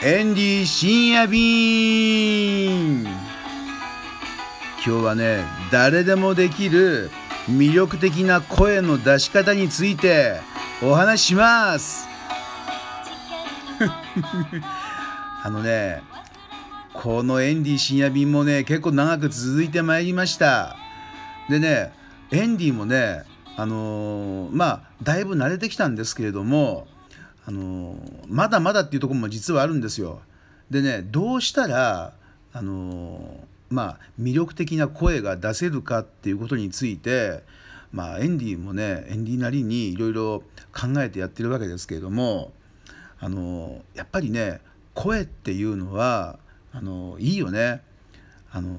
エンディ深夜便今日はね誰でもできる魅力的な声の出し方についてお話しします。あのねこのエンディ深夜便もね結構長く続いてまいりました。でねエンディもねあのー、まあだいぶ慣れてきたんですけれどもあのまだまだっていうところも実はあるんですよ。でねどうしたらあのまあ魅力的な声が出せるかっていうことについてまあエンディもねエンディなりにいろいろ考えてやってるわけですけれどもあのやっぱりね声っていうのはあのいいよね。あの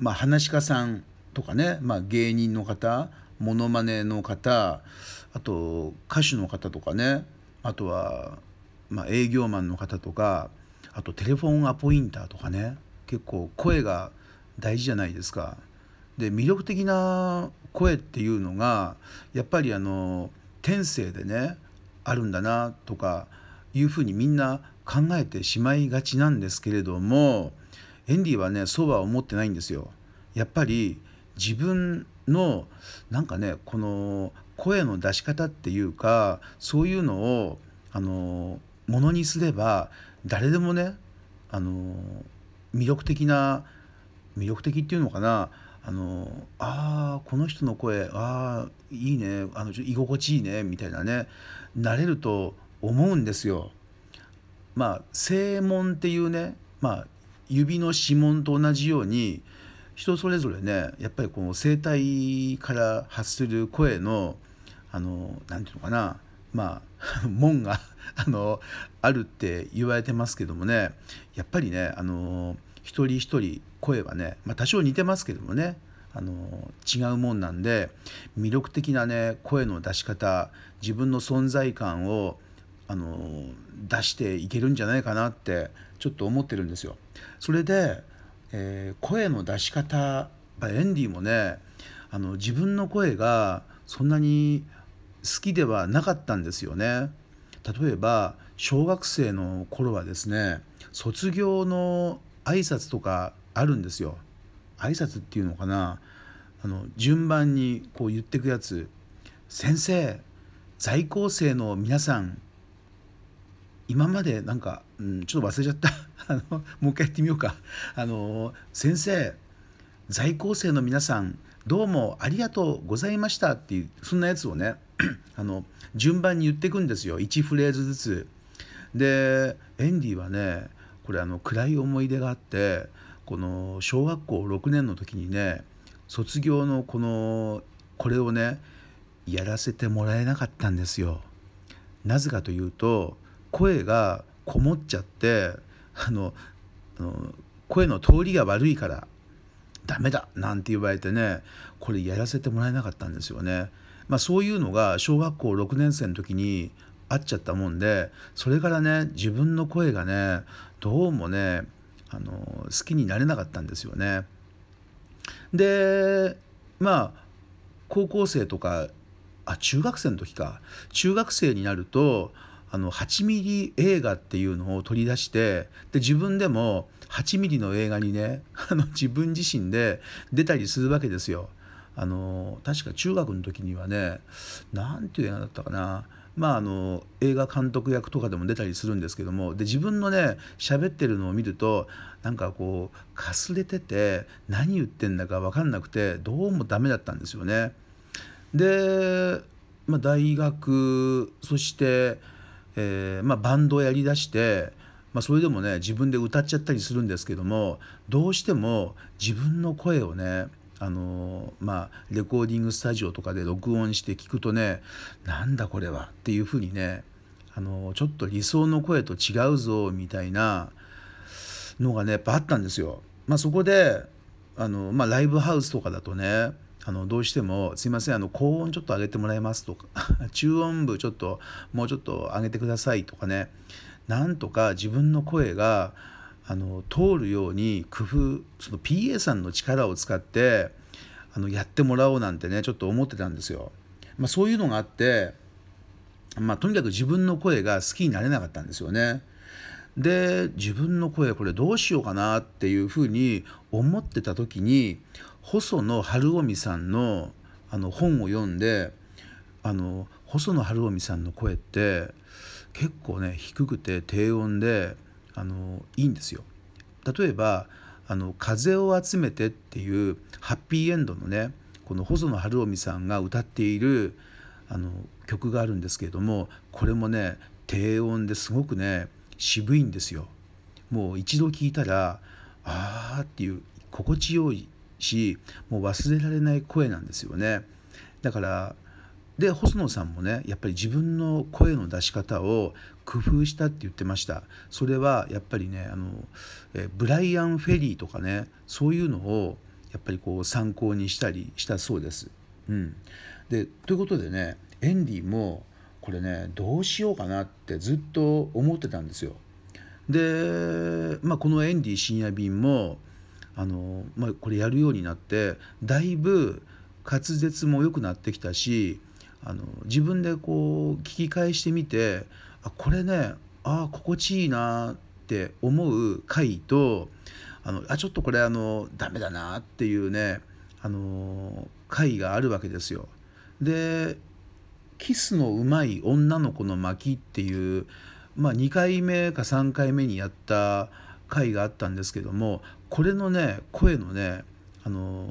まあ、話し家さんとかね、まあ、芸人の方モノマネの方あと歌手の方とかねあとは、まあ、営業マンの方とかあとテレフォンアポインターとかね結構声が大事じゃないですか。で魅力的な声っていうのがやっぱりあの天性でねあるんだなとかいうふうにみんな考えてしまいがちなんですけれどもエンディはねそうは思ってないんですよ。やっぱり自分のなんかねこの声の出し方っていうかそういうのをあのものにすれば誰でもねあの魅力的な魅力的っていうのかなあのあこの人の声あいいねあの居心地いいねみたいなねなれると思うんですよ。まあ声紋っていうね、まあ、指の指紋と同じように人それぞれねやっぱりこの声帯から発する声のあの何て言うのかなまあ 門があのあるって言われてますけどもねやっぱりねあの一人一人声はね、まあ、多少似てますけどもねあの違うもんなんで魅力的なね声の出し方自分の存在感をあの出していけるんじゃないかなってちょっと思ってるんですよ。それでえー、声の出し方エンディもねあの自分の声がそんなに好きではなかったんですよね。例えば小学生の頃はですね卒業の挨拶とかあるんですよ。挨拶っていうのかなあの順番にこう言ってくやつ「先生在校生の皆さん今までなんか、うん、ちょっと忘れちゃった あのもう一回やってみようかあの先生在校生の皆さんどうもありがとうございましたっていうそんなやつをね あの順番に言っていくんですよ1フレーズずつ。でエンディはねこれあの暗い思い出があってこの小学校6年の時にね卒業のこのこれをねやらせてもらえなかったんですよ。なぜかというと声がこもっちゃってあの声の通りが悪いからダメだなんて言われてねこれやらせてもらえなかったんですよね。まあ、そういうのが小学校6年生の時にあっちゃったもんでそれからね自分の声がねどうもねあの好きになれなかったんですよね。でまあ高校生とかあ中学生の時か中学生になるとあの8ミリ映画っていうのを取り出してで自分でも8ミリの映画にね あの自分自身で出たりするわけですよ。あの確か中学の時にはね何ていう映画だったかなまああの映画監督役とかでも出たりするんですけどもで自分のね喋ってるのを見るとなんかこうかすれてて何言ってんだか分かんなくてどうもダメだったんですよね。で、まあ、大学そしてえー、まあ、バンドをやりだして、まあ、それでもね自分で歌っちゃったりするんですけどもどうしても自分の声をねあのまあ、レコーディングスタジオとかで録音して聞くとねなんだこれはっていうふうにねあのちょっと理想の声と違うぞみたいなのがねやっぱあったんですよ。まあ、そこであの、まあ、ライブハウスとかだとねあのどうしても「すいませんあの高音ちょっと上げてもらえます」とか「中音部ちょっともうちょっと上げてください」とかねなんとか自分の声があの通るように工夫その PA さんの力を使ってあのやってもらおうなんてねちょっと思ってたんですよ。まあ、そういうのがあって、まあ、とにかく自分の声が好きになれなかったんですよね。で自分の声これどうしようかなっていうふうに思ってた時に細野晴臣さんのあの本を読んであの細野晴臣さんの声って結構ね低くて低音であのいいんですよ。例えば「あの風を集めて」っていうハッピーエンドのねこの細野晴臣さんが歌っているあの曲があるんですけれどもこれもね低音ですごくね渋いんですよ。もう一度聞いたらあーっていう心地よいしもう忘れられない声なんですよね。だからで細野さんもねやっぱり自分の声の出し方を工夫したって言ってましたそれはやっぱりねあのえブライアン・フェリーとかねそういうのをやっぱりこう参考にしたりしたそうです。うん、でということでねエンディもこれねどうしようかなってずっと思ってたんですよ。で、まあ、この「エンディ深夜便も」あの、まあ、これやるようになってだいぶ滑舌も良くなってきたしあの自分でこう聞き返してみてあこれねあ心地いいなって思う回とあのあちょっとこれあのダメだなっていうねあの回があるわけですよ。でキスのうまい女の子の巻っていう、まあ、2回目か3回目にやった回があったんですけどもこれのね声のねあの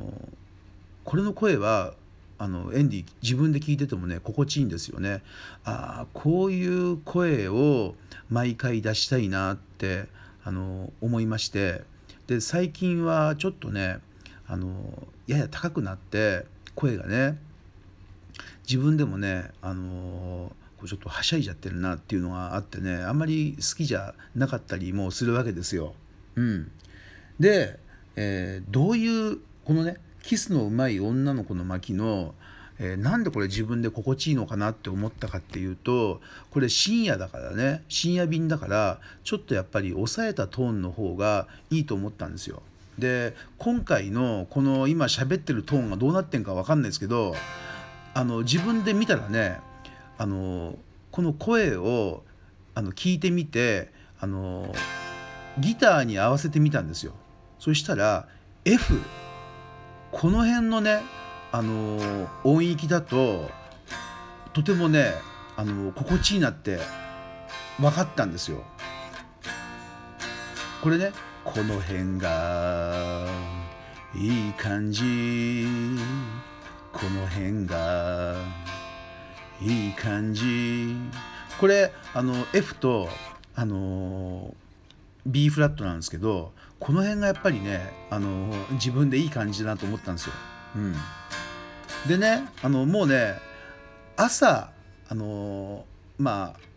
これの声はあのエンディ自分で聞いててもね心地いいんですよね。ああこういう声を毎回出したいなってあの思いましてで最近はちょっとねあのやや高くなって声がね自分でもねあのこうちょっとはしゃいじゃってるなっていうのがあってねあんまり好きじゃなかったりもするわけですよ。うん、で、えー、どういうこのねキスのうまい女の子の巻の、えー、なんでこれ自分で心地いいのかなって思ったかっていうとこれ深夜だからね深夜便だからちょっとやっぱり抑えたトーンの方がいいと思ったんですよ。で今回のこの今喋ってるトーンがどうなってんか分かんないですけどあの自分で見たらねあのこの声をあの聞いてみてあのギターに合わせてみたんですよ。そしたら F この辺のねあの音域だととてもねあの心地いいなって分かったんですよ。これねこの辺がいい感じこの辺がいい感じこれあの F とあの B フラットなんですけどこの辺がやっぱりねあの自分でいい感じだなと思ったんですよ。うん、でねあのもうね朝あのまあ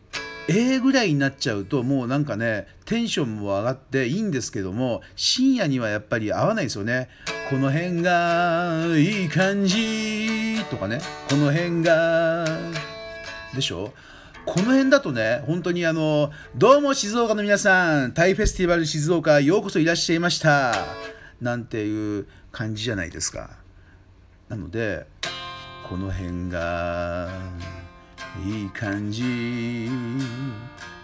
A ぐらいになっちゃうともうなんかねテンションも上がっていいんですけども深夜にはやっぱり合わないですよね。この辺がいい感じとかねこの辺がでしょ？この辺だとね、本当にあの、どうも静岡の皆さん、タイフェスティバル静岡ようこそいらっしゃいました。なんていう感じじゃないですか。なので、この辺がいい感じ、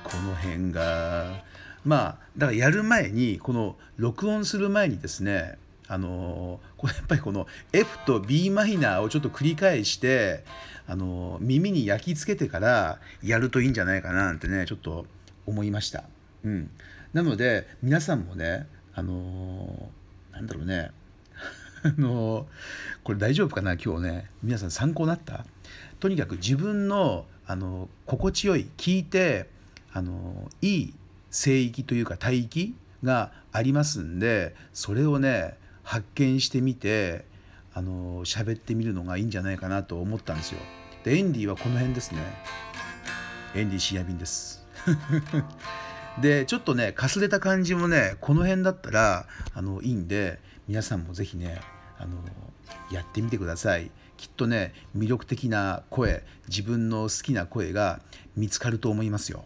この辺が、まあ、だからやる前に、この録音する前にですね、あのこれやっぱりこの F と b マイナーをちょっと繰り返してあの耳に焼き付けてからやるといいんじゃないかななんてねちょっと思いました。うん、なので皆さんもねあのなんだろうね。あのこれ大丈夫かな今日ね。皆さん参考になった？とにかく自分のあの心地よい聞いてあのいい聖域というか帯域がありますんでそれをね発見してみてあの喋ってみるのがいいんじゃないかなと思ったんですよ。でエンディはこの辺ですね。エンディ深夜便です。でちょっとねかすれた感じもねこの辺だったらあのいいんで皆さんも是非ねあのやってみてください。きっとね魅力的な声自分の好きな声が見つかると思いますよ。